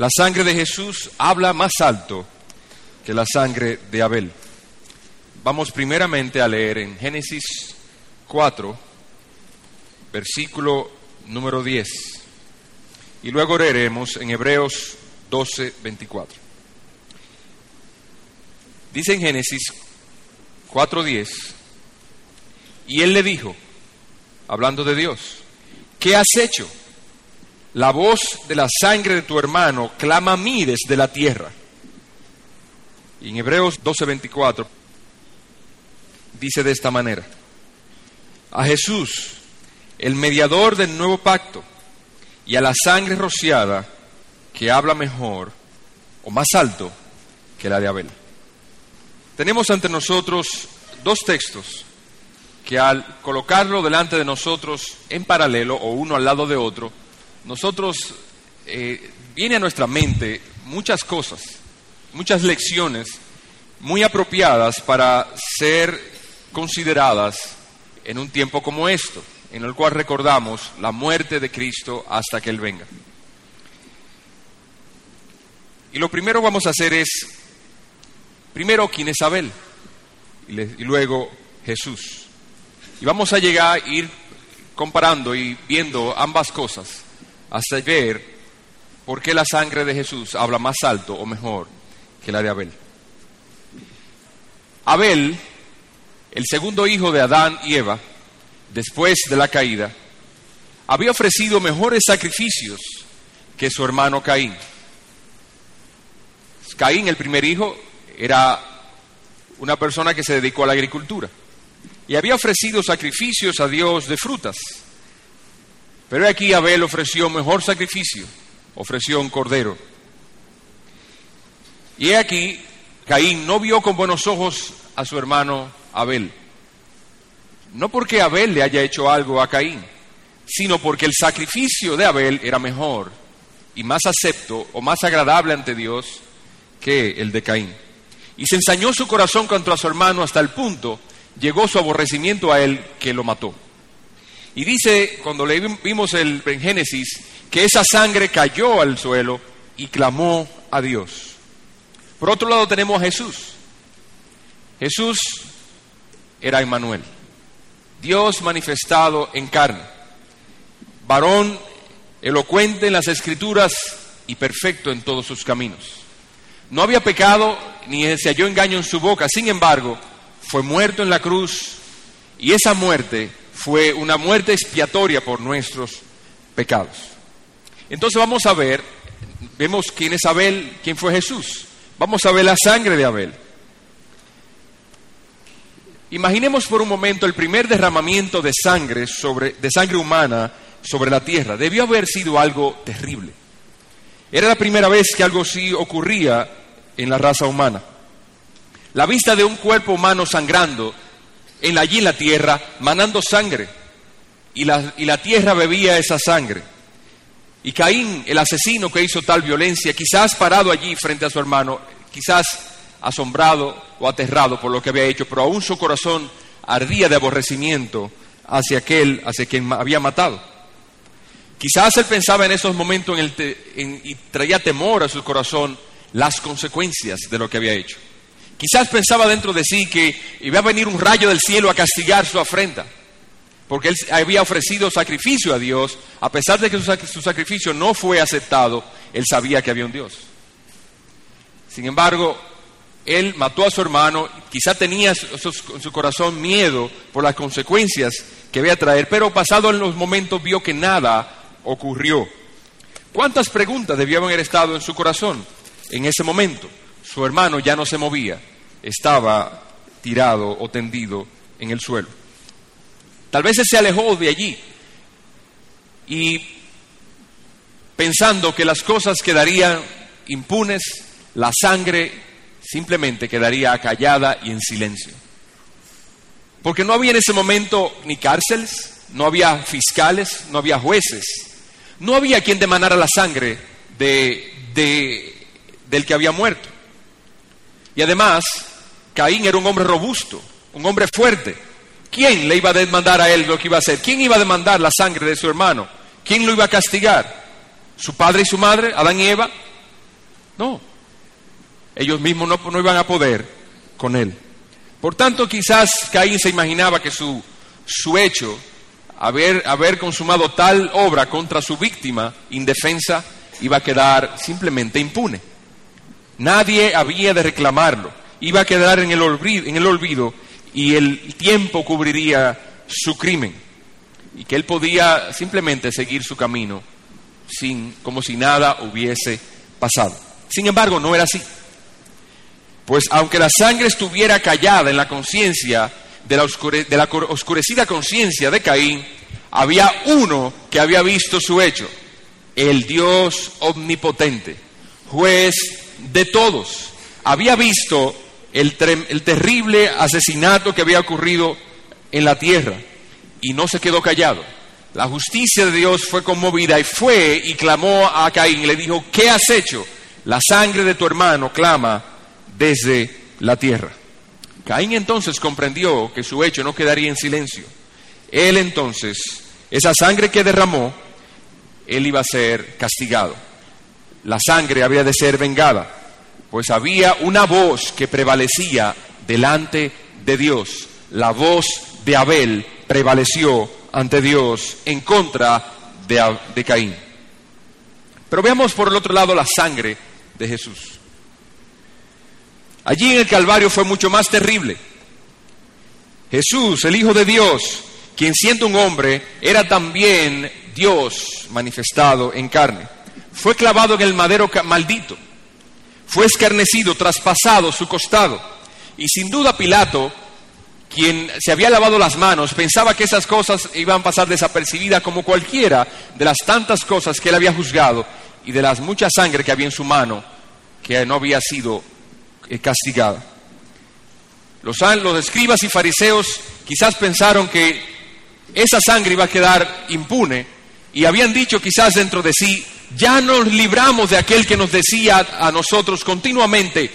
La sangre de Jesús habla más alto que la sangre de Abel. Vamos primeramente a leer en Génesis 4, versículo número 10. Y luego leeremos en Hebreos 12, 24. Dice en Génesis 4, 10. Y él le dijo, hablando de Dios, ¿qué has hecho? La voz de la sangre de tu hermano clama a mí desde la tierra. Y en Hebreos 12:24 dice de esta manera, a Jesús, el mediador del nuevo pacto, y a la sangre rociada que habla mejor o más alto que la de Abel. Tenemos ante nosotros dos textos que al colocarlo delante de nosotros en paralelo o uno al lado de otro, nosotros eh, viene a nuestra mente muchas cosas, muchas lecciones muy apropiadas para ser consideradas en un tiempo como esto, en el cual recordamos la muerte de Cristo hasta que Él venga. Y lo primero vamos a hacer es, primero, ¿quién es Abel? Y luego Jesús. Y vamos a llegar a ir comparando y viendo ambas cosas hasta ver por qué la sangre de Jesús habla más alto o mejor que la de Abel. Abel, el segundo hijo de Adán y Eva, después de la caída, había ofrecido mejores sacrificios que su hermano Caín. Caín, el primer hijo, era una persona que se dedicó a la agricultura y había ofrecido sacrificios a Dios de frutas. Pero aquí Abel ofreció mejor sacrificio, ofreció un cordero. Y aquí Caín no vio con buenos ojos a su hermano Abel. No porque Abel le haya hecho algo a Caín, sino porque el sacrificio de Abel era mejor y más acepto o más agradable ante Dios que el de Caín. Y se ensañó su corazón contra su hermano hasta el punto, llegó su aborrecimiento a él que lo mató. Y dice, cuando vimos el, en Génesis, que esa sangre cayó al suelo y clamó a Dios. Por otro lado tenemos a Jesús. Jesús era Emmanuel, Dios manifestado en carne, varón elocuente en las escrituras y perfecto en todos sus caminos. No había pecado ni se halló engaño en su boca, sin embargo, fue muerto en la cruz y esa muerte fue una muerte expiatoria por nuestros pecados. Entonces vamos a ver, vemos quién es Abel, quién fue Jesús. Vamos a ver la sangre de Abel. Imaginemos por un momento el primer derramamiento de sangre sobre de sangre humana sobre la tierra. Debió haber sido algo terrible. Era la primera vez que algo así ocurría en la raza humana. La vista de un cuerpo humano sangrando en, allí en la tierra, manando sangre, y la, y la tierra bebía esa sangre. Y Caín, el asesino que hizo tal violencia, quizás parado allí frente a su hermano, quizás asombrado o aterrado por lo que había hecho, pero aún su corazón ardía de aborrecimiento hacia aquel, hacia quien había matado. Quizás él pensaba en esos momentos en el y traía temor a su corazón las consecuencias de lo que había hecho. Quizás pensaba dentro de sí que iba a venir un rayo del cielo a castigar su afrenta, porque él había ofrecido sacrificio a Dios, a pesar de que su sacrificio no fue aceptado, él sabía que había un Dios. Sin embargo, él mató a su hermano, quizá tenía en su corazón miedo por las consecuencias que iba a traer, pero pasado en los momentos vio que nada ocurrió. ¿Cuántas preguntas debían haber estado en su corazón en ese momento? Su hermano ya no se movía, estaba tirado o tendido en el suelo. Tal vez se alejó de allí y pensando que las cosas quedarían impunes, la sangre simplemente quedaría callada y en silencio. Porque no había en ese momento ni cárceles, no había fiscales, no había jueces, no había quien demandara la sangre de, del que había muerto. Y además, Caín era un hombre robusto, un hombre fuerte. ¿Quién le iba a demandar a él lo que iba a hacer? ¿Quién iba a demandar la sangre de su hermano? ¿Quién lo iba a castigar? ¿Su padre y su madre, Adán y Eva? No, ellos mismos no, no iban a poder con él. Por tanto, quizás Caín se imaginaba que su, su hecho, haber, haber consumado tal obra contra su víctima indefensa, iba a quedar simplemente impune. Nadie había de reclamarlo, iba a quedar en el olvido, en el olvido y el tiempo cubriría su crimen y que él podía simplemente seguir su camino sin, como si nada hubiese pasado. Sin embargo, no era así. Pues aunque la sangre estuviera callada en la conciencia, de la, de la oscurecida conciencia de Caín, había uno que había visto su hecho, el Dios omnipotente, juez de todos. Había visto el, el terrible asesinato que había ocurrido en la tierra y no se quedó callado. La justicia de Dios fue conmovida y fue y clamó a Caín y le dijo, ¿qué has hecho? La sangre de tu hermano clama desde la tierra. Caín entonces comprendió que su hecho no quedaría en silencio. Él entonces, esa sangre que derramó, él iba a ser castigado. La sangre había de ser vengada, pues había una voz que prevalecía delante de Dios, la voz de Abel prevaleció ante Dios en contra de, Caín. Pero veamos por el otro lado la sangre de Jesús. Allí en el Calvario fue mucho más terrible. Jesús, el Hijo de Dios, quien siendo un hombre, era también Dios manifestado en carne. Fue clavado en el madero maldito. Fue escarnecido, traspasado su costado. Y sin duda Pilato quien se había lavado las manos pensaba que esas cosas iban a pasar desapercibidas como cualquiera de las tantas cosas que él había juzgado y de las mucha sangre que había en su mano que no había sido eh, castigada. Los, los escribas y fariseos quizás pensaron que esa sangre iba a quedar impune y habían dicho quizás dentro de sí, ya nos libramos de aquel que nos decía a nosotros continuamente,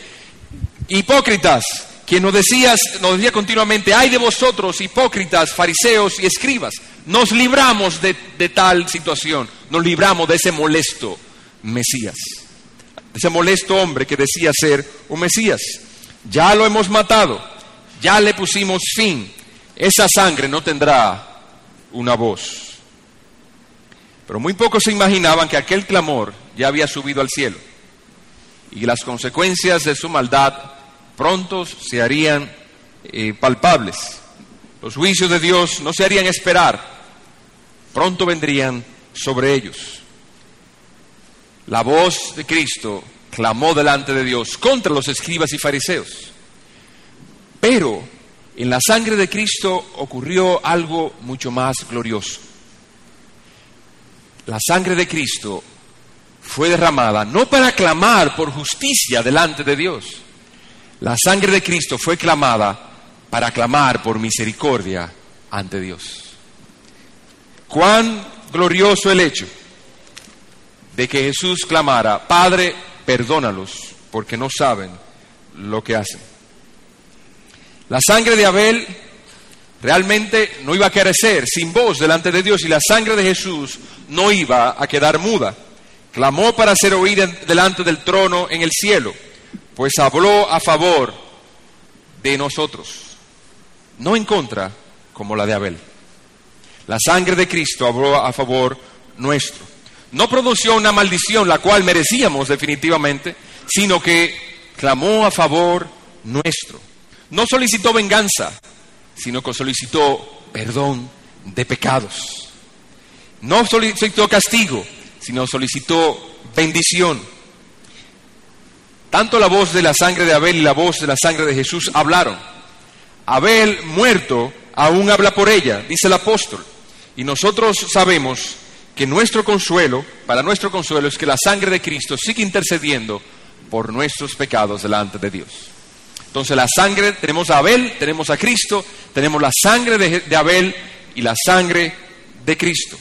hipócritas, quien nos, decía, nos decía continuamente, ay de vosotros, hipócritas, fariseos y escribas, nos libramos de, de tal situación, nos libramos de ese molesto Mesías, de ese molesto hombre que decía ser un Mesías. Ya lo hemos matado, ya le pusimos fin, esa sangre no tendrá una voz. Pero muy pocos se imaginaban que aquel clamor ya había subido al cielo y las consecuencias de su maldad pronto se harían eh, palpables. Los juicios de Dios no se harían esperar, pronto vendrían sobre ellos. La voz de Cristo clamó delante de Dios contra los escribas y fariseos. Pero en la sangre de Cristo ocurrió algo mucho más glorioso. La sangre de Cristo fue derramada no para clamar por justicia delante de Dios, la sangre de Cristo fue clamada para clamar por misericordia ante Dios. Cuán glorioso el hecho de que Jesús clamara, Padre, perdónalos, porque no saben lo que hacen. La sangre de Abel realmente no iba a carecer sin voz delante de Dios y la sangre de Jesús no iba a quedar muda. Clamó para ser oída delante del trono en el cielo pues habló a favor de nosotros, no en contra como la de Abel. La sangre de Cristo habló a favor nuestro. No produció una maldición, la cual merecíamos definitivamente, sino que clamó a favor nuestro. No solicitó venganza, sino que solicitó perdón de pecados. No solicitó castigo, sino solicitó bendición. Tanto la voz de la sangre de Abel y la voz de la sangre de Jesús hablaron. Abel muerto aún habla por ella, dice el apóstol. Y nosotros sabemos que nuestro consuelo, para nuestro consuelo, es que la sangre de Cristo sigue intercediendo por nuestros pecados delante de Dios. Entonces la sangre, tenemos a Abel, tenemos a Cristo, tenemos la sangre de, Abel y la sangre de Cristo.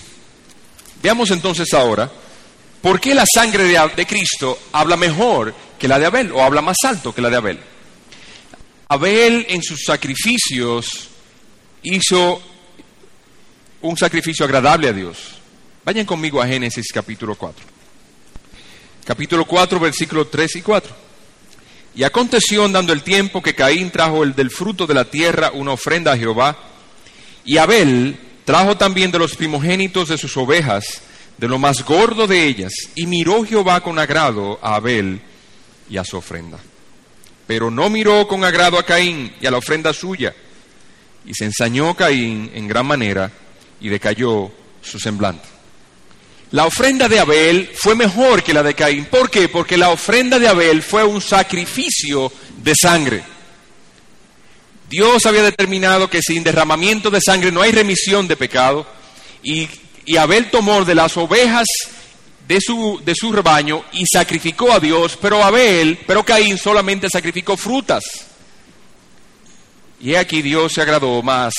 Veamos entonces ahora por qué la sangre de, de Cristo habla mejor que la de Abel o habla más alto que la de Abel. Abel en sus sacrificios hizo un sacrificio agradable a Dios. Vayan conmigo a Génesis capítulo 4. capítulo 4, versículos 3 y 4. Y aconteció andando el tiempo que Caín trajo el del fruto de la tierra una ofrenda a Jehová, y Abel trajo también de los primogénitos de sus ovejas, de lo más gordo de ellas, y miró Jehová con agrado a Abel y a su ofrenda. Pero no miró con agrado a Caín y a la ofrenda suya, y se ensañó Caín en gran manera, y decayó su semblante. La ofrenda de Abel fue mejor que la de Caín. ¿Por qué? Porque la ofrenda de Abel fue un sacrificio de sangre. Dios había determinado que sin derramamiento de sangre no hay remisión de pecado. Y, Abel tomó de las ovejas de su, de su rebaño y sacrificó a Dios, pero Abel, pero Caín solamente sacrificó frutas. Y aquí Dios se agradó más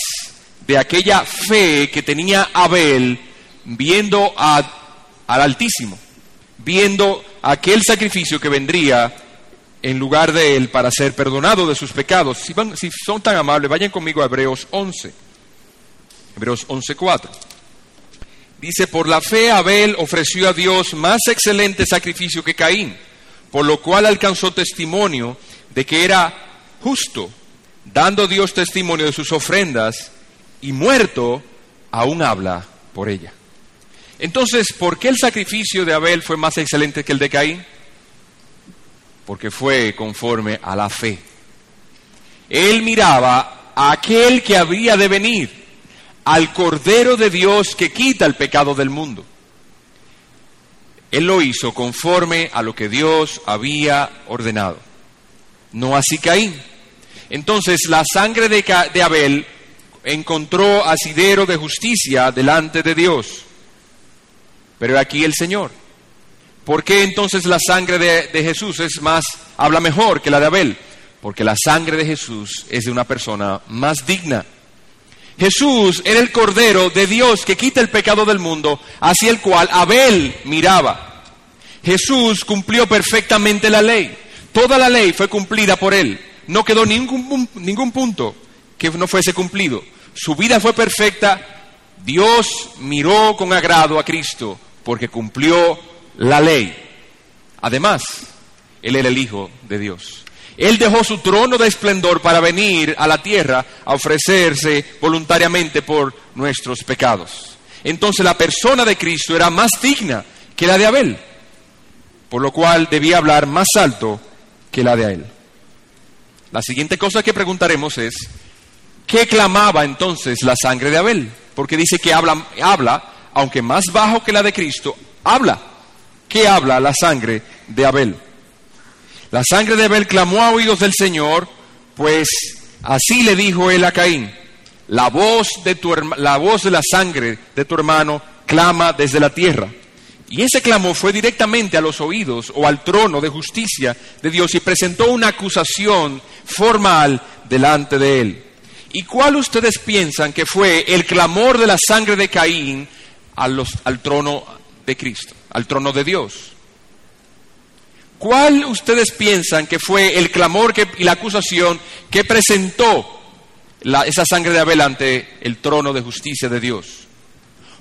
de aquella fe que tenía Abel viendo a al Altísimo, viendo aquel sacrificio que vendría en lugar de él para ser perdonado de sus pecados. Si, si son tan amables, vayan conmigo a Hebreos 11. Hebreos 11.4. Dice, por la fe Abel ofreció a Dios más excelente sacrificio que Caín, por lo cual alcanzó testimonio de que era justo, dando Dios testimonio de sus ofrendas, y muerto aún habla por ella. Entonces, ¿por qué el sacrificio de Abel fue más excelente que el de Caín? Porque fue conforme a la fe. Él miraba a aquel que había de venir, al Cordero de Dios que quita el pecado del mundo. Él lo hizo conforme a lo que Dios había ordenado. No así Caín. Entonces la sangre de, de Abel encontró asidero de justicia delante de Dios pero aquí el Señor. ¿Por qué entonces la sangre de, Jesús es más, habla mejor que la de Abel? Porque la sangre de Jesús es de una persona más digna. Jesús era el Cordero de Dios que quita el pecado del mundo, hacia el cual Abel miraba. Jesús cumplió perfectamente la ley. Toda la ley fue cumplida por él. No quedó ningún, ningún punto que no fuese cumplido. Su vida fue perfecta. Dios miró con agrado a Cristo porque cumplió la ley. Además, Él era el Hijo de Dios. Él dejó su trono de esplendor para venir a la tierra a ofrecerse voluntariamente por nuestros pecados. Entonces la persona de Cristo era más digna que la de Abel, por lo cual debía hablar más alto que la de él. La siguiente cosa que preguntaremos es, ¿qué clamaba entonces la sangre de Abel? Porque dice que habla, habla aunque más bajo que la de Cristo, habla. ¿Qué habla la sangre de Abel? La sangre de Abel clamó a oídos del Señor, pues así le dijo él a Caín, la voz de, tu, la voz de la sangre de tu hermano clama desde la tierra. Y ese clamor fue directamente a los oídos o al trono de justicia de Dios y presentó una acusación formal delante de él. ¿Y cuál ustedes piensan que fue el clamor de la sangre de Caín al trono de Cristo, al trono de Dios. ¿Cuál ustedes piensan que fue el clamor y la acusación que presentó esa sangre de Abel ante el trono de justicia de Dios?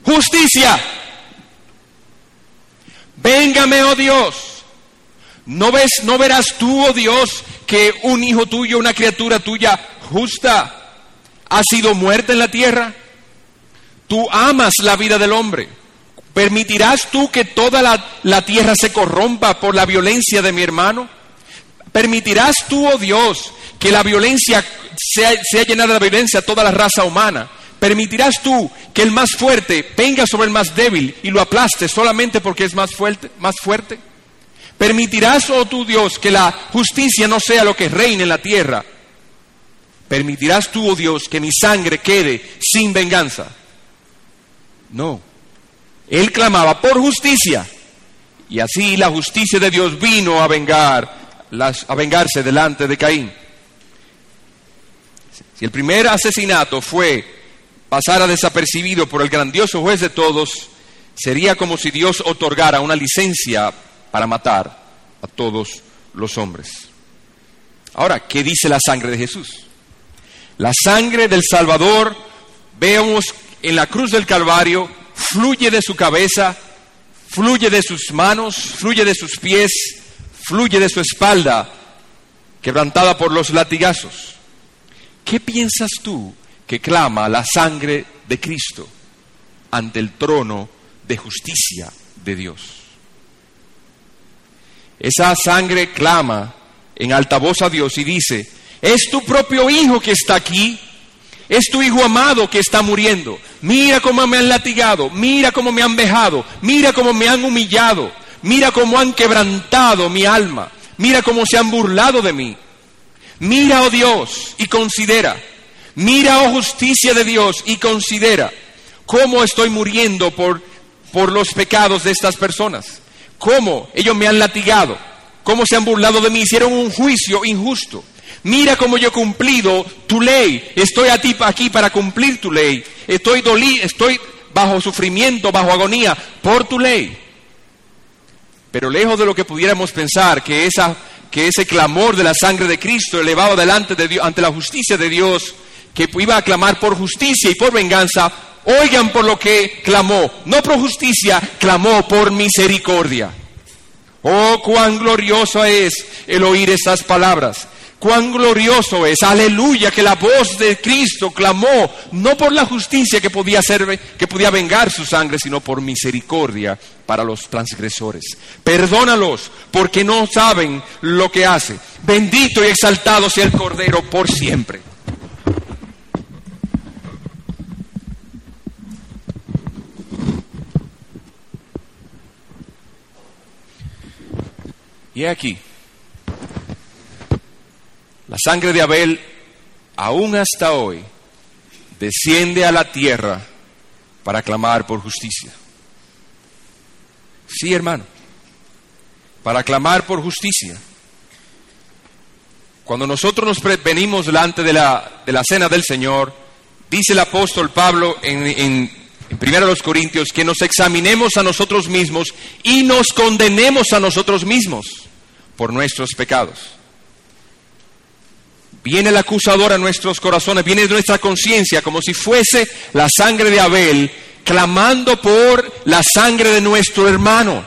Justicia. Véngame, oh Dios. ¿No ves, no verás tú, oh Dios, que un hijo tuyo, una criatura tuya justa, ha sido muerta en la tierra? Tú amas la vida del hombre. ¿Permitirás tú que toda la, tierra se corrompa por la violencia de mi hermano? ¿Permitirás tú, oh Dios, que la violencia sea, sea llenada de violencia a toda la raza humana? ¿Permitirás tú que el más fuerte venga sobre el más débil y lo aplaste solamente porque es más fuerte? Más fuerte? ¿Permitirás, oh tu Dios, que la justicia no sea lo que reine en la tierra? ¿Permitirás tú, oh Dios, que mi sangre quede sin venganza? No. Él clamaba por justicia. Y así la justicia de Dios vino a, vengar, a vengarse delante de Caín. Si el primer asesinato fue pasar a desapercibido por el grandioso juez de todos, sería como si Dios otorgara una licencia para matar a todos los hombres. Ahora, ¿qué dice la sangre de Jesús? La sangre del Salvador, veamos en la cruz del Calvario fluye de su cabeza, fluye de sus manos, fluye de sus pies, fluye de su espalda, quebrantada por los latigazos. ¿Qué piensas tú que clama la sangre de Cristo ante el trono de justicia de Dios? Esa sangre clama en alta voz a Dios y dice, es tu propio hijo que está aquí, es tu hijo amado que está muriendo. Mira cómo me han latigado, mira cómo me han vejado, mira cómo me han humillado, mira cómo han quebrantado mi alma, mira cómo se han burlado de mí. Mira, oh Dios, y considera, mira, oh justicia de Dios, y considera cómo estoy muriendo por, por los pecados de estas personas, cómo ellos me han latigado, cómo se han burlado de mí, hicieron un juicio injusto. Mira cómo yo he cumplido tu ley. Estoy a ti aquí para cumplir tu ley. Estoy dolí, estoy bajo sufrimiento, bajo agonía por tu ley. Pero lejos de lo que pudiéramos pensar que esa que ese clamor de la sangre de Cristo elevado delante de Dios ante la justicia de Dios que iba a clamar por justicia y por venganza, oigan por lo que clamó, no por justicia, clamó por misericordia. Oh, cuán glorioso es el oír estas palabras. Cuán glorioso es, aleluya, que la voz de Cristo clamó no por la justicia que podía ser, que podía vengar su sangre, sino por misericordia para los transgresores. Perdónalos porque no saben lo que hace. Bendito y exaltado sea el Cordero por siempre. Y aquí la sangre de Abel, aún hasta hoy, desciende a la tierra para clamar por justicia. Sí, hermano, para clamar por justicia. Cuando nosotros nos venimos delante de la, de la cena del Señor, dice el apóstol Pablo en, en, en 1 Corintios que nos examinemos a nosotros mismos y nos condenemos a nosotros mismos por nuestros pecados. Viene el acusador a nuestros corazones, viene nuestra conciencia como si fuese la sangre de Abel clamando por la sangre de nuestro hermano.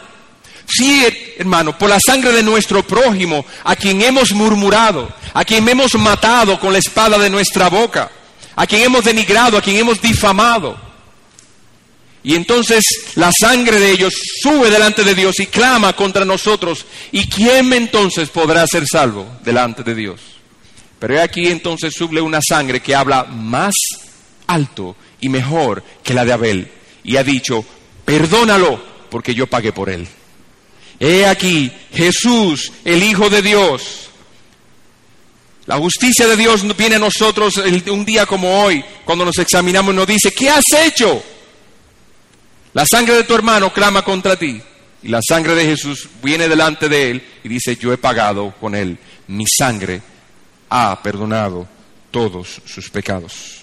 Sí, hermano, por la sangre de nuestro prójimo, a quien hemos murmurado, a quien hemos matado con la espada de nuestra boca, a quien hemos denigrado, a quien hemos difamado. Y entonces la sangre de ellos sube delante de Dios y clama contra nosotros. ¿Y quién entonces podrá ser salvo delante de Dios? Pero aquí entonces suble una sangre que habla más alto y mejor que la de Abel. Y ha dicho, perdónalo porque yo pagué por él. He aquí Jesús, el Hijo de Dios. La justicia de Dios viene a nosotros un día como hoy, cuando nos examinamos nos dice, ¿qué has hecho? La sangre de tu hermano clama contra ti. Y la sangre de Jesús viene delante de él y dice, yo he pagado con él mi sangre ha perdonado todos sus pecados.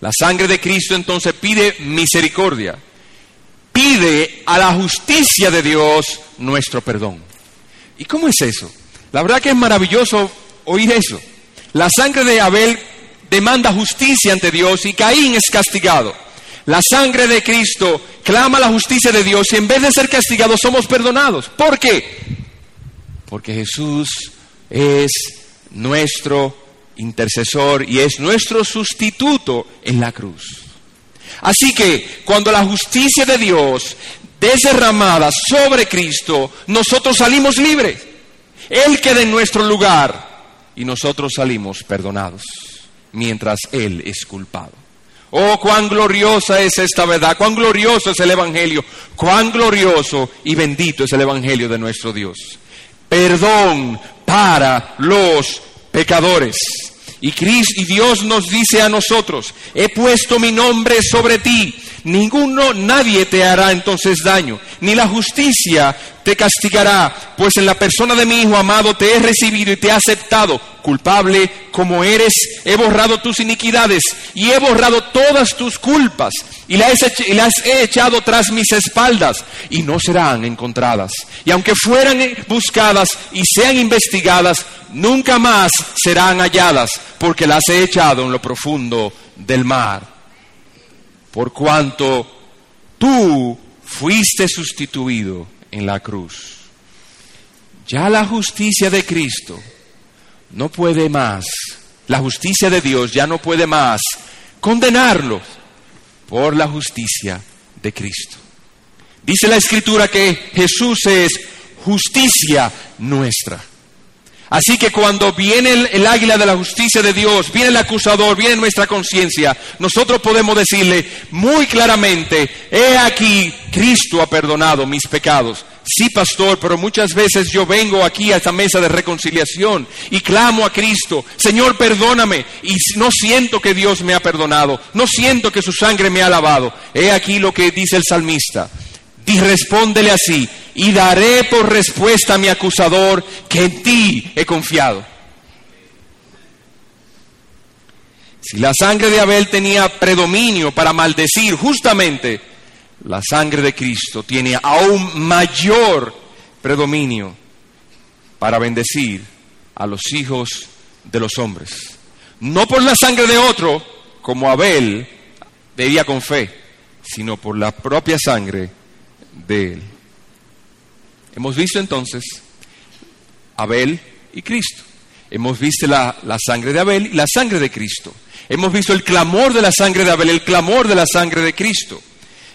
La sangre de Cristo entonces pide misericordia, pide a la justicia de Dios nuestro perdón. ¿Y cómo es eso? La verdad que es maravilloso oír eso. La sangre de Abel demanda justicia ante Dios y Caín es castigado. La sangre de Cristo clama la justicia de Dios y en vez de ser castigados somos perdonados. ¿Por qué? Porque Jesús es nuestro intercesor y es nuestro sustituto en la cruz. Así que cuando la justicia de Dios es derramada sobre Cristo, nosotros salimos libres. Él queda en nuestro lugar y nosotros salimos perdonados, mientras Él es culpado. Oh, cuán gloriosa es esta verdad, cuán glorioso es el Evangelio, cuán glorioso y bendito es el Evangelio de nuestro Dios. Perdón para los pecadores. Y, Cristo, y Dios nos dice a nosotros, he puesto mi nombre sobre ti, ninguno, nadie te hará entonces daño, ni la justicia te castigará, pues en la persona de mi Hijo amado te he recibido y te he aceptado, culpable como eres, he borrado tus iniquidades y he borrado todas tus culpas y las, y las he echado tras mis espaldas y no serán encontradas. Y aunque fueran buscadas y sean investigadas, nunca más serán halladas, porque las he echado en lo profundo del mar por cuanto tú fuiste sustituido en la cruz. Ya la justicia de Cristo no puede más, la justicia de Dios ya no puede más condenarlo por la justicia de Cristo. Dice la Escritura que Jesús es justicia nuestra. Así que cuando viene el, águila de la justicia de Dios, viene el acusador, viene nuestra conciencia, nosotros podemos decirle muy claramente, he aquí, Cristo ha perdonado mis pecados. Sí, pastor, pero muchas veces yo vengo aquí a esta mesa de reconciliación y clamo a Cristo, Señor, perdóname, y no siento que Dios me ha perdonado, no siento que su sangre me ha lavado. He aquí lo que dice el salmista. Y respóndele así, y daré por respuesta a mi acusador que en ti he confiado. Si la sangre de Abel tenía predominio para maldecir, justamente la sangre de Cristo tiene aún mayor predominio para bendecir a los hijos de los hombres. No por la sangre de otro, como Abel debía con fe, sino por la propia sangre de él. Hemos visto entonces Abel y Cristo. Hemos visto la, sangre de Abel y la sangre de Cristo. Hemos visto el clamor de la sangre de Abel, el clamor de la sangre de Cristo.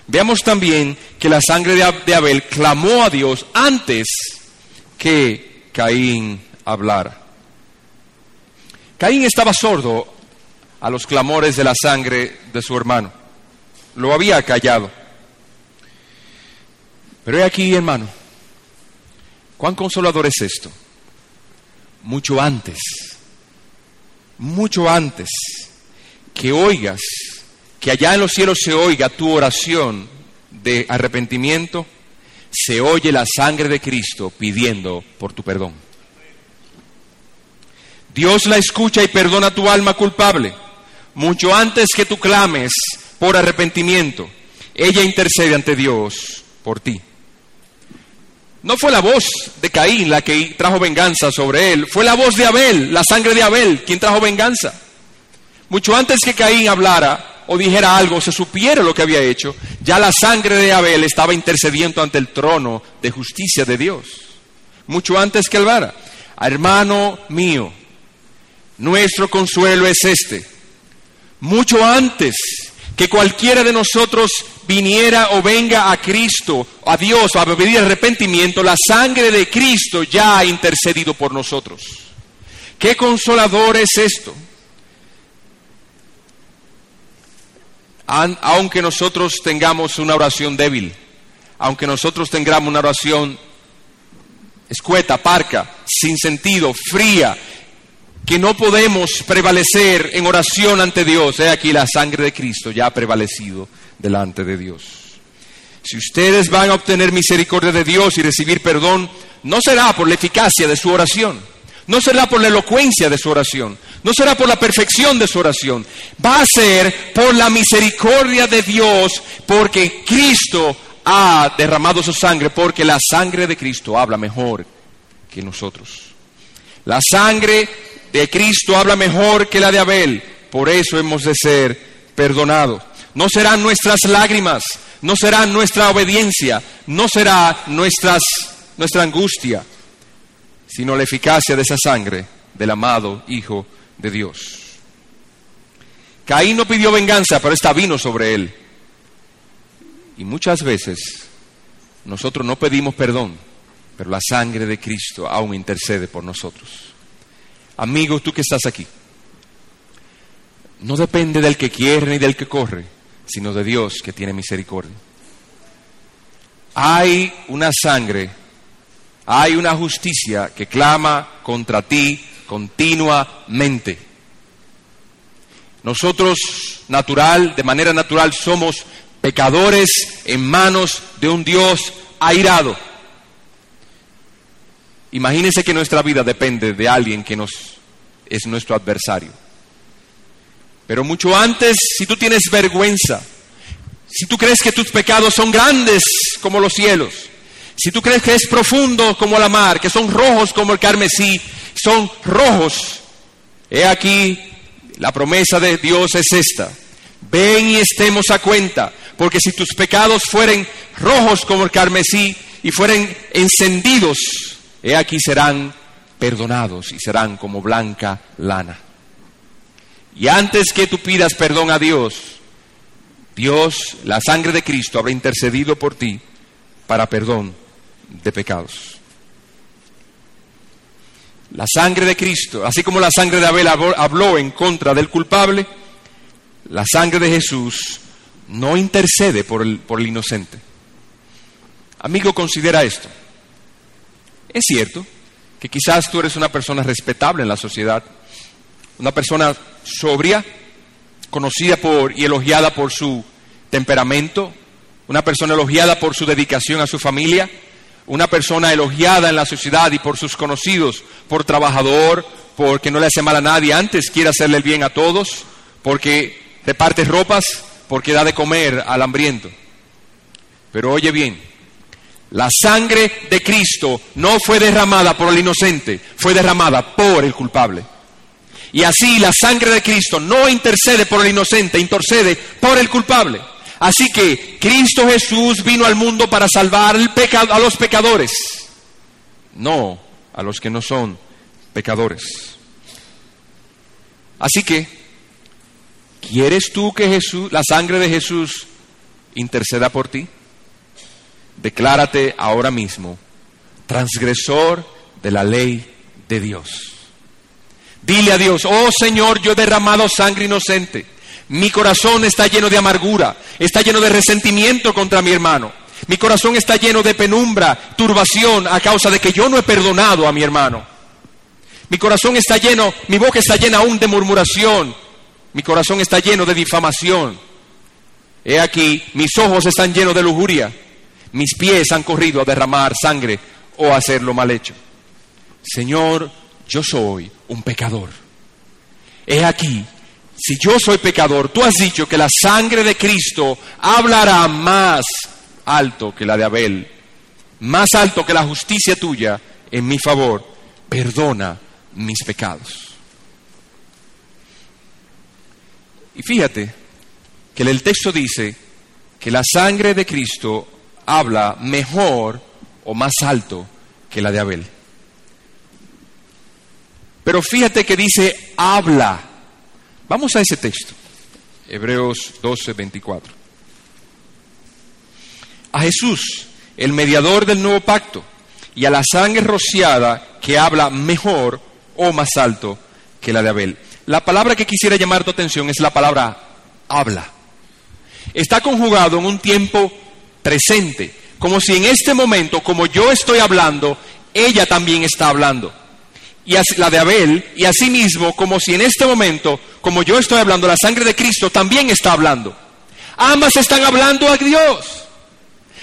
Veamos también que la sangre de Abel clamó a Dios antes que Caín hablara. Caín estaba sordo a los clamores de la sangre de su hermano. Lo había callado. Pero he aquí, hermano, cuán consolador es esto. Mucho antes, mucho antes que oigas, que allá en los cielos se oiga tu oración de arrepentimiento, se oye la sangre de Cristo pidiendo por tu perdón. Dios la escucha y perdona tu alma culpable. Mucho antes que tú clames por arrepentimiento, ella intercede ante Dios por ti. No fue la voz de Caín la que trajo venganza sobre él, fue la voz de Abel, la sangre de Abel, quien trajo venganza. Mucho antes que Caín hablara o dijera algo, se supiera lo que había hecho, ya la sangre de Abel estaba intercediendo ante el trono de justicia de Dios. Mucho antes que hablara. Hermano mío, nuestro consuelo es este. Mucho antes que cualquiera de nosotros viniera o venga a Cristo, a Dios, a pedir arrepentimiento, la sangre de Cristo ya ha intercedido por nosotros. Qué consolador es esto. Aunque nosotros tengamos una oración débil, aunque nosotros tengamos una oración escueta, parca, sin sentido, fría, que no podemos prevalecer en oración ante Dios. He aquí la sangre de Cristo ya ha prevalecido delante de Dios. Si ustedes van a obtener misericordia de Dios y recibir perdón, no será por la eficacia de su oración, no será por la elocuencia de su oración, no será por la perfección de su oración, va a ser por la misericordia de Dios, porque Cristo ha derramado su sangre, porque la sangre de Cristo habla mejor que nosotros. La sangre de Cristo habla mejor que la de Abel. Por eso hemos de ser perdonados. No serán nuestras lágrimas, no será nuestra obediencia, no será nuestras, nuestra angustia, sino la eficacia de esa sangre del amado Hijo de Dios. Caín no pidió venganza, pero esta vino sobre él. Y muchas veces nosotros no pedimos perdón, pero la sangre de Cristo aún intercede por nosotros. Amigo, tú que estás aquí, no depende del que quiere ni del que corre, sino de Dios que tiene misericordia. Hay una sangre, hay una justicia que clama contra ti continuamente. Nosotros, natural, de manera natural, somos pecadores en manos de un Dios airado. Imagínense que nuestra vida depende de alguien que nos es nuestro adversario. Pero mucho antes, si tú tienes vergüenza, si tú crees que tus pecados son grandes como los cielos, si tú crees que es profundo como la mar, que son rojos como el carmesí, son rojos, he aquí, la promesa de Dios es esta. Ven y estemos a cuenta, porque si tus pecados fueren rojos como el carmesí y fueren encendidos, he aquí serán perdonados y serán como blanca lana. Y antes que tú pidas perdón a Dios, Dios, la sangre de Cristo, habrá intercedido por ti para perdón de pecados. La sangre de Cristo, así como la sangre de Abel habló en contra del culpable, la sangre de Jesús no intercede por el, por el inocente. Amigo, considera esto. Es cierto que quizás tú eres una persona respetable en la sociedad, una persona sobria, conocida por y elogiada por su temperamento, una persona elogiada por su dedicación a su familia, una persona elogiada en la sociedad y por sus conocidos, por trabajador, porque no le hace mal a nadie, antes quiere hacerle el bien a todos, porque reparte ropas, porque da de comer al hambriento. Pero oye bien, la sangre de Cristo no fue derramada por el inocente, fue derramada por el culpable. Y así la sangre de Cristo no intercede por el inocente, intercede por el culpable. Así que Cristo Jesús vino al mundo para salvar a los pecadores, no a los que no son pecadores. Así que, ¿quieres tú que Jesús, la sangre de Jesús interceda por ti? Declárate ahora mismo transgresor de la ley de Dios. Dile a Dios, oh Señor, yo he derramado sangre inocente. Mi corazón está lleno de amargura, está lleno de resentimiento contra mi hermano. Mi corazón está lleno de penumbra, turbación a causa de que yo no he perdonado a mi hermano. Mi corazón está lleno, mi boca está llena aún de murmuración. Mi corazón está lleno de difamación. He aquí, mis ojos están llenos de lujuria. Mis pies han corrido a derramar sangre o a hacer lo mal hecho. Señor, yo soy un pecador. He aquí, si yo soy pecador, tú has dicho que la sangre de Cristo hablará más alto que la de Abel, más alto que la justicia tuya en mi favor. Perdona mis pecados. Y fíjate que el texto dice que la sangre de Cristo habla mejor o más alto que la de Abel. Pero fíjate que dice habla. Vamos a ese texto. Hebreos 12, 24. A Jesús, el mediador del nuevo pacto, y a la sangre rociada que habla mejor o más alto que la de Abel. La palabra que quisiera llamar tu atención es la palabra habla. Está conjugado en un tiempo presente, como si en este momento, como yo estoy hablando, ella también está hablando y la de Abel, y asimismo, como si en este momento, como yo estoy hablando, la sangre de Cristo también está hablando. Ambas están hablando a Dios.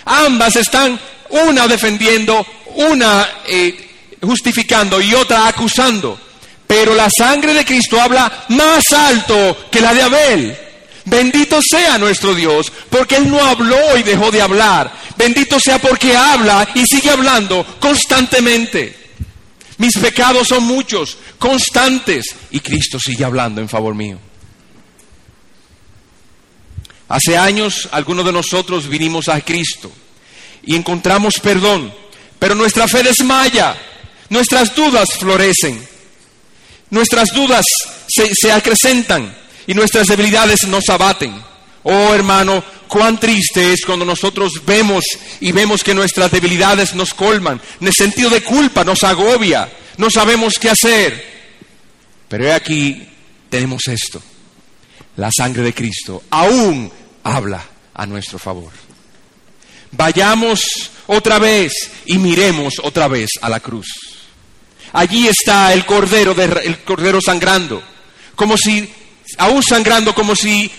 Ambas están, una defendiendo, una eh, justificando y otra acusando. Pero la sangre de Cristo habla más alto que la de Abel. Bendito sea nuestro Dios, porque Él no habló y dejó de hablar. Bendito sea porque habla y sigue hablando constantemente. Mis pecados son muchos, constantes, y Cristo sigue hablando en favor mío. Hace años algunos de nosotros vinimos a Cristo y encontramos perdón, pero nuestra fe desmaya, nuestras dudas florecen, nuestras dudas se, se acrecentan y nuestras debilidades nos abaten. Oh hermano, cuán triste es cuando nosotros vemos y vemos que nuestras debilidades nos colman, en el sentido de culpa nos agobia, no sabemos qué hacer. Pero aquí tenemos esto, la sangre de Cristo aún habla a nuestro favor. Vayamos otra vez y miremos otra vez a la cruz. Allí está el cordero, el cordero sangrando, como si, aún sangrando como si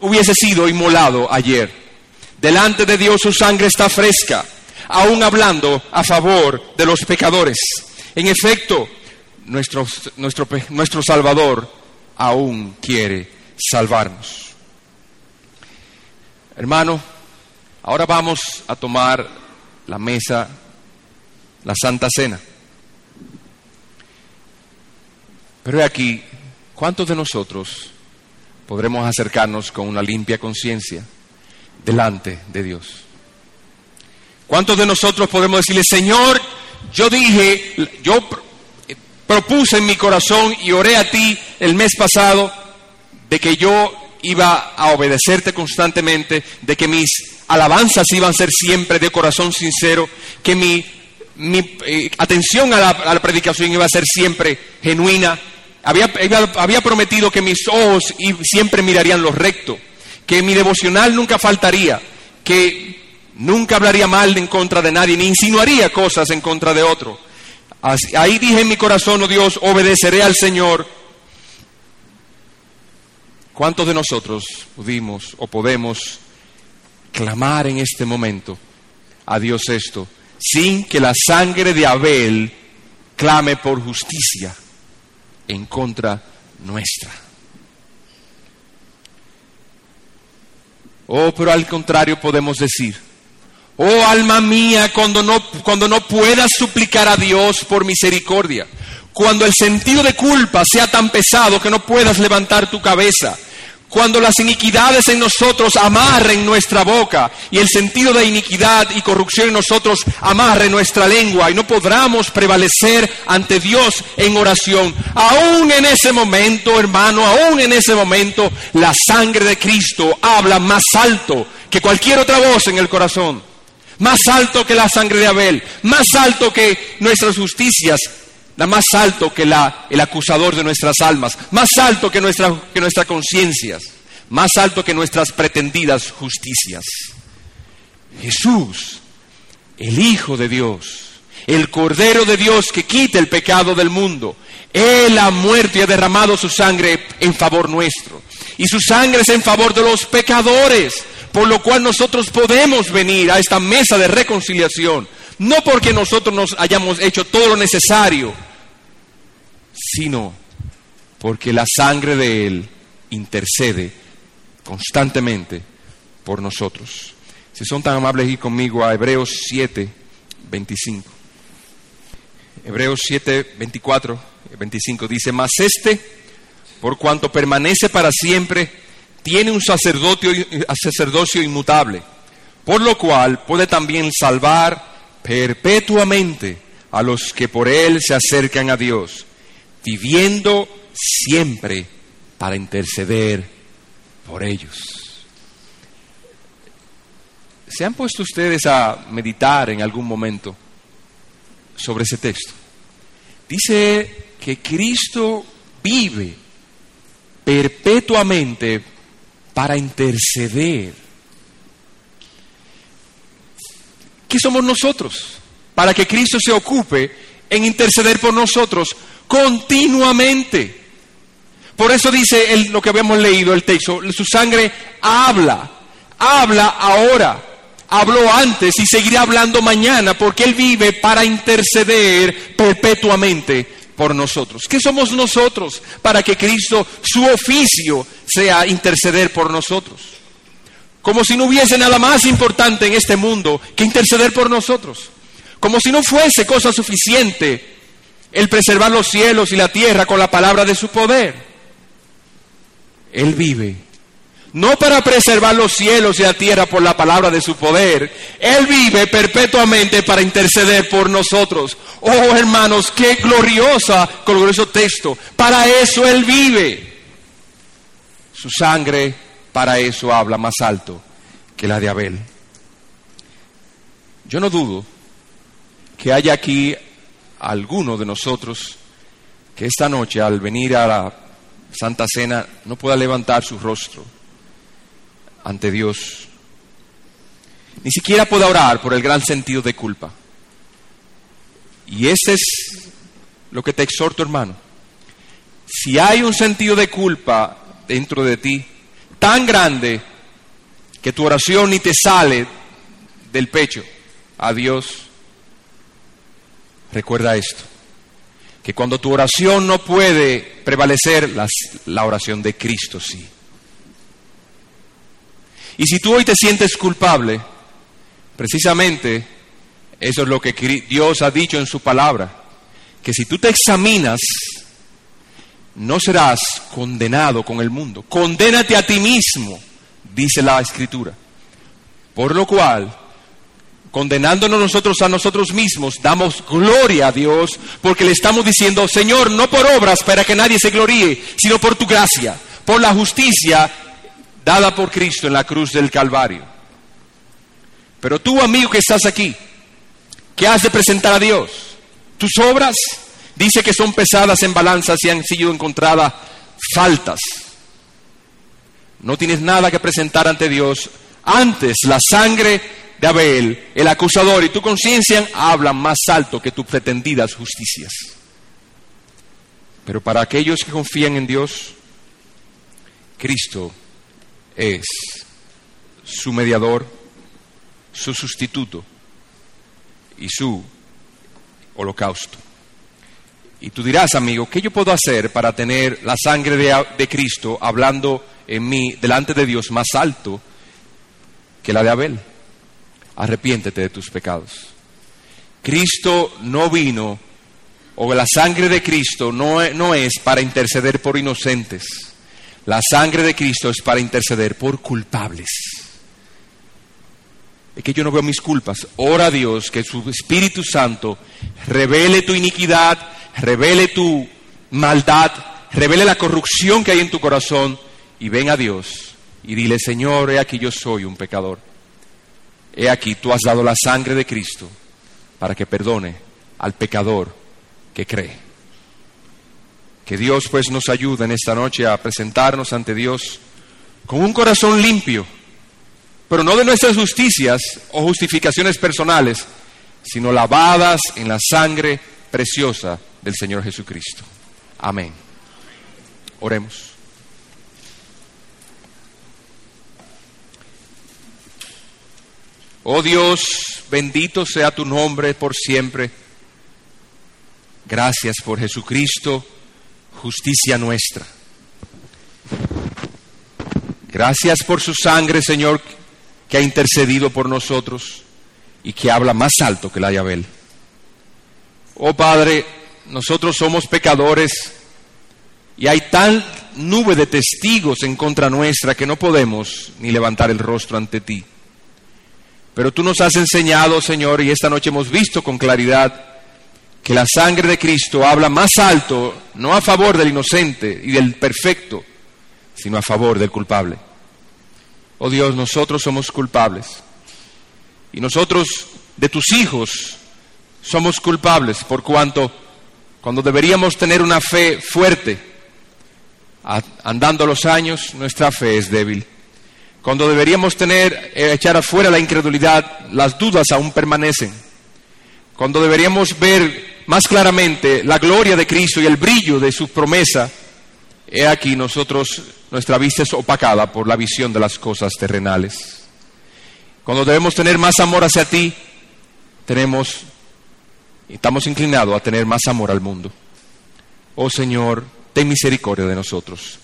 hubiese sido inmolado ayer. Delante de Dios su sangre está fresca, aún hablando a favor de los pecadores. En efecto, nuestro, nuestro, nuestro Salvador aún quiere salvarnos. Hermano, ahora vamos a tomar la mesa, la Santa Cena. Pero aquí, ¿cuántos de nosotros podremos acercarnos con una limpia conciencia, delante de Dios. ¿Cuántos de nosotros podemos decirle, Señor, yo dije, yo propuse en mi corazón y oré a ti el mes pasado de que yo iba a obedecerte constantemente, de que mis alabanzas iban a ser siempre de corazón sincero, que mi, eh, atención a la, predicación iba a ser siempre genuina. Había, había prometido que mis ojos siempre mirarían lo recto, que mi devocional nunca faltaría, que nunca hablaría mal en contra de nadie, ni insinuaría cosas en contra de otro. Ahí dije en mi corazón, oh Dios, obedeceré al Señor. ¿Cuántos de nosotros pudimos o podemos clamar en este momento a Dios esto, sin que la sangre de Abel clame por justicia en contra nuestra? Oh, pero al contrario podemos decir, Oh alma mía, cuando no, cuando no puedas suplicar a Dios por misericordia, cuando el sentido de culpa sea tan pesado que no puedas levantar tu cabeza, cuando las iniquidades en nosotros amarren nuestra boca y el sentido de iniquidad y corrupción en nosotros amarre nuestra lengua y no podamos prevalecer ante Dios en oración. Aún en ese momento, hermano, aún en ese momento, la sangre de Cristo habla más alto que cualquier otra voz en el corazón más alto que la sangre de Abel, más alto que nuestras justicias, más alto que la, el acusador de nuestras almas, más alto que, nuestra, que nuestras conciencias, más alto que nuestras pretendidas justicias. Jesús, el Hijo de Dios, el Cordero de Dios que quita el pecado del mundo, Él ha muerto y ha derramado su sangre en favor nuestro. Y su sangre es en favor de los pecadores por lo cual nosotros podemos venir a esta mesa de reconciliación, no porque nosotros nos hayamos hecho todo lo necesario, sino porque la sangre de Él intercede constantemente por nosotros. Si son tan amables, ir conmigo a Hebreos 7, 25. Hebreos 7, 24, 25 dice, mas este, por cuanto permanece para siempre, tiene un sacerdocio inmutable, por lo cual puede también salvar perpetuamente a los que por él se acercan a Dios, viviendo siempre para interceder por ellos. ¿Se han puesto ustedes a meditar en algún momento sobre ese texto? Dice que Cristo vive perpetuamente para interceder. ¿Qué somos nosotros? Para que Cristo se ocupe en interceder por nosotros continuamente. Por eso dice lo que habíamos leído el texto, su sangre habla, habla ahora, habló antes y seguirá hablando mañana porque Él vive para interceder perpetuamente por nosotros. ¿Qué somos nosotros para que Cristo, su oficio, sea interceder por nosotros? Como si no hubiese nada más importante en este mundo que interceder por nosotros. Como si no fuese cosa suficiente el preservar los cielos y la tierra con la palabra de su poder. Él vive no para preservar los cielos y la tierra por la palabra de su poder. Él vive perpetuamente para interceder por nosotros. Oh hermanos, qué gloriosa, glorioso texto. Para eso Él vive. Su sangre para eso habla más alto que la de Abel. Yo no dudo que haya aquí alguno de nosotros que esta noche al venir a la Santa Cena no pueda levantar su rostro ante Dios. Ni siquiera pueda orar por el gran sentido de culpa. Y ese es lo que te exhorto, hermano. Si hay un sentido de culpa dentro de ti tan grande que tu oración ni te sale del pecho a Dios, recuerda esto, que cuando tu oración no puede prevalecer, la oración de Cristo sí. Y si tú hoy te sientes culpable, precisamente eso es lo que Dios ha dicho en su palabra, que si tú te examinas, no serás condenado con el mundo. Condénate a ti mismo, dice la escritura. Por lo cual, condenándonos nosotros a nosotros mismos, damos gloria a Dios porque le estamos diciendo, Señor, no por obras para que nadie se gloríe, sino por tu gracia, por la justicia dada por Cristo en la cruz del Calvario. Pero tú, amigo que estás aquí, ¿qué has de presentar a Dios? Tus obras dice que son pesadas en balanzas y han sido encontradas faltas. No tienes nada que presentar ante Dios. Antes la sangre de Abel, el acusador y tu conciencia hablan más alto que tus pretendidas justicias. Pero para aquellos que confían en Dios, Cristo es su mediador, su sustituto y su holocausto. Y tú dirás, amigo, ¿qué yo puedo hacer para tener la sangre de, Cristo hablando en mí delante de Dios más alto que la de Abel? Arrepiéntete de tus pecados. Cristo no vino, o la sangre de Cristo no, no es para interceder por inocentes. La sangre de Cristo es para interceder por culpables. Es que yo no veo mis culpas. Ora a Dios que su Espíritu Santo revele tu iniquidad, revele tu maldad, revele la corrupción que hay en tu corazón y ven a Dios y dile, Señor, he aquí yo soy un pecador. He aquí tú has dado la sangre de Cristo para que perdone al pecador que cree. Que Dios pues nos ayude en esta noche a presentarnos ante Dios con un corazón limpio, pero no de nuestras justicias o justificaciones personales, sino lavadas en la sangre preciosa del Señor Jesucristo. Amén. Oremos. Oh Dios, bendito sea tu nombre por siempre. Gracias por Jesucristo, justicia nuestra. Gracias por su sangre, Señor, que ha intercedido por nosotros y que habla más alto que la de Abel. Oh Padre, nosotros somos pecadores y hay tal nube de testigos en contra nuestra que no podemos ni levantar el rostro ante ti. Pero tú nos has enseñado, Señor, y esta noche hemos visto con claridad que la sangre de Cristo habla más alto, no a favor del inocente y del perfecto, sino a favor del culpable. Oh Dios, nosotros somos culpables. Y nosotros, de tus hijos, somos culpables por cuanto cuando deberíamos tener una fe fuerte, andando los años, nuestra fe es débil. Cuando deberíamos tener, eh, echar afuera la incredulidad, las dudas aún permanecen. Cuando deberíamos ver más claramente la gloria de Cristo y el brillo de su promesa, he aquí nosotros, nuestra vista es opacada por la visión de las cosas terrenales. Cuando debemos tener más amor hacia ti, tenemos estamos inclinados a tener más amor al mundo. Oh Señor, ten misericordia de nosotros.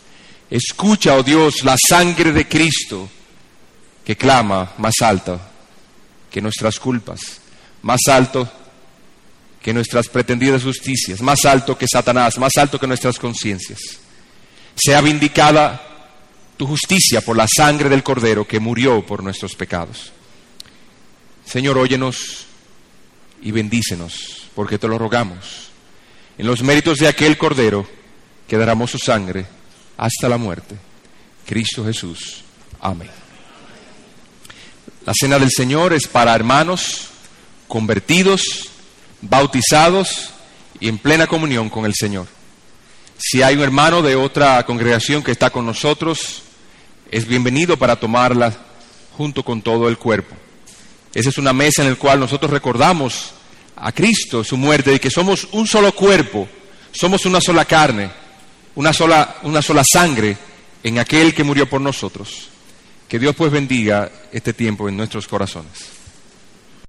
Escucha, oh Dios, la sangre de Cristo que clama más alto que nuestras culpas, más alto que nuestras pretendidas justicias, más alto que Satanás, más alto que nuestras conciencias. Sea vindicada tu justicia por la sangre del Cordero que murió por nuestros pecados. Señor, óyenos y bendícenos, porque te lo rogamos. En los méritos de aquel Cordero que derramó su sangre hasta la muerte. Cristo Jesús. Amén. La cena del Señor es para hermanos convertidos, bautizados y en plena comunión con el Señor. Si hay un hermano de otra congregación que está con nosotros, es bienvenido para tomarla junto con todo el cuerpo. Esa es una mesa en la cual nosotros recordamos a Cristo, su muerte, y que somos un solo cuerpo, somos una sola carne, una sola, una sola sangre en aquel que murió por nosotros. Que Dios pues bendiga este tiempo en nuestros corazones.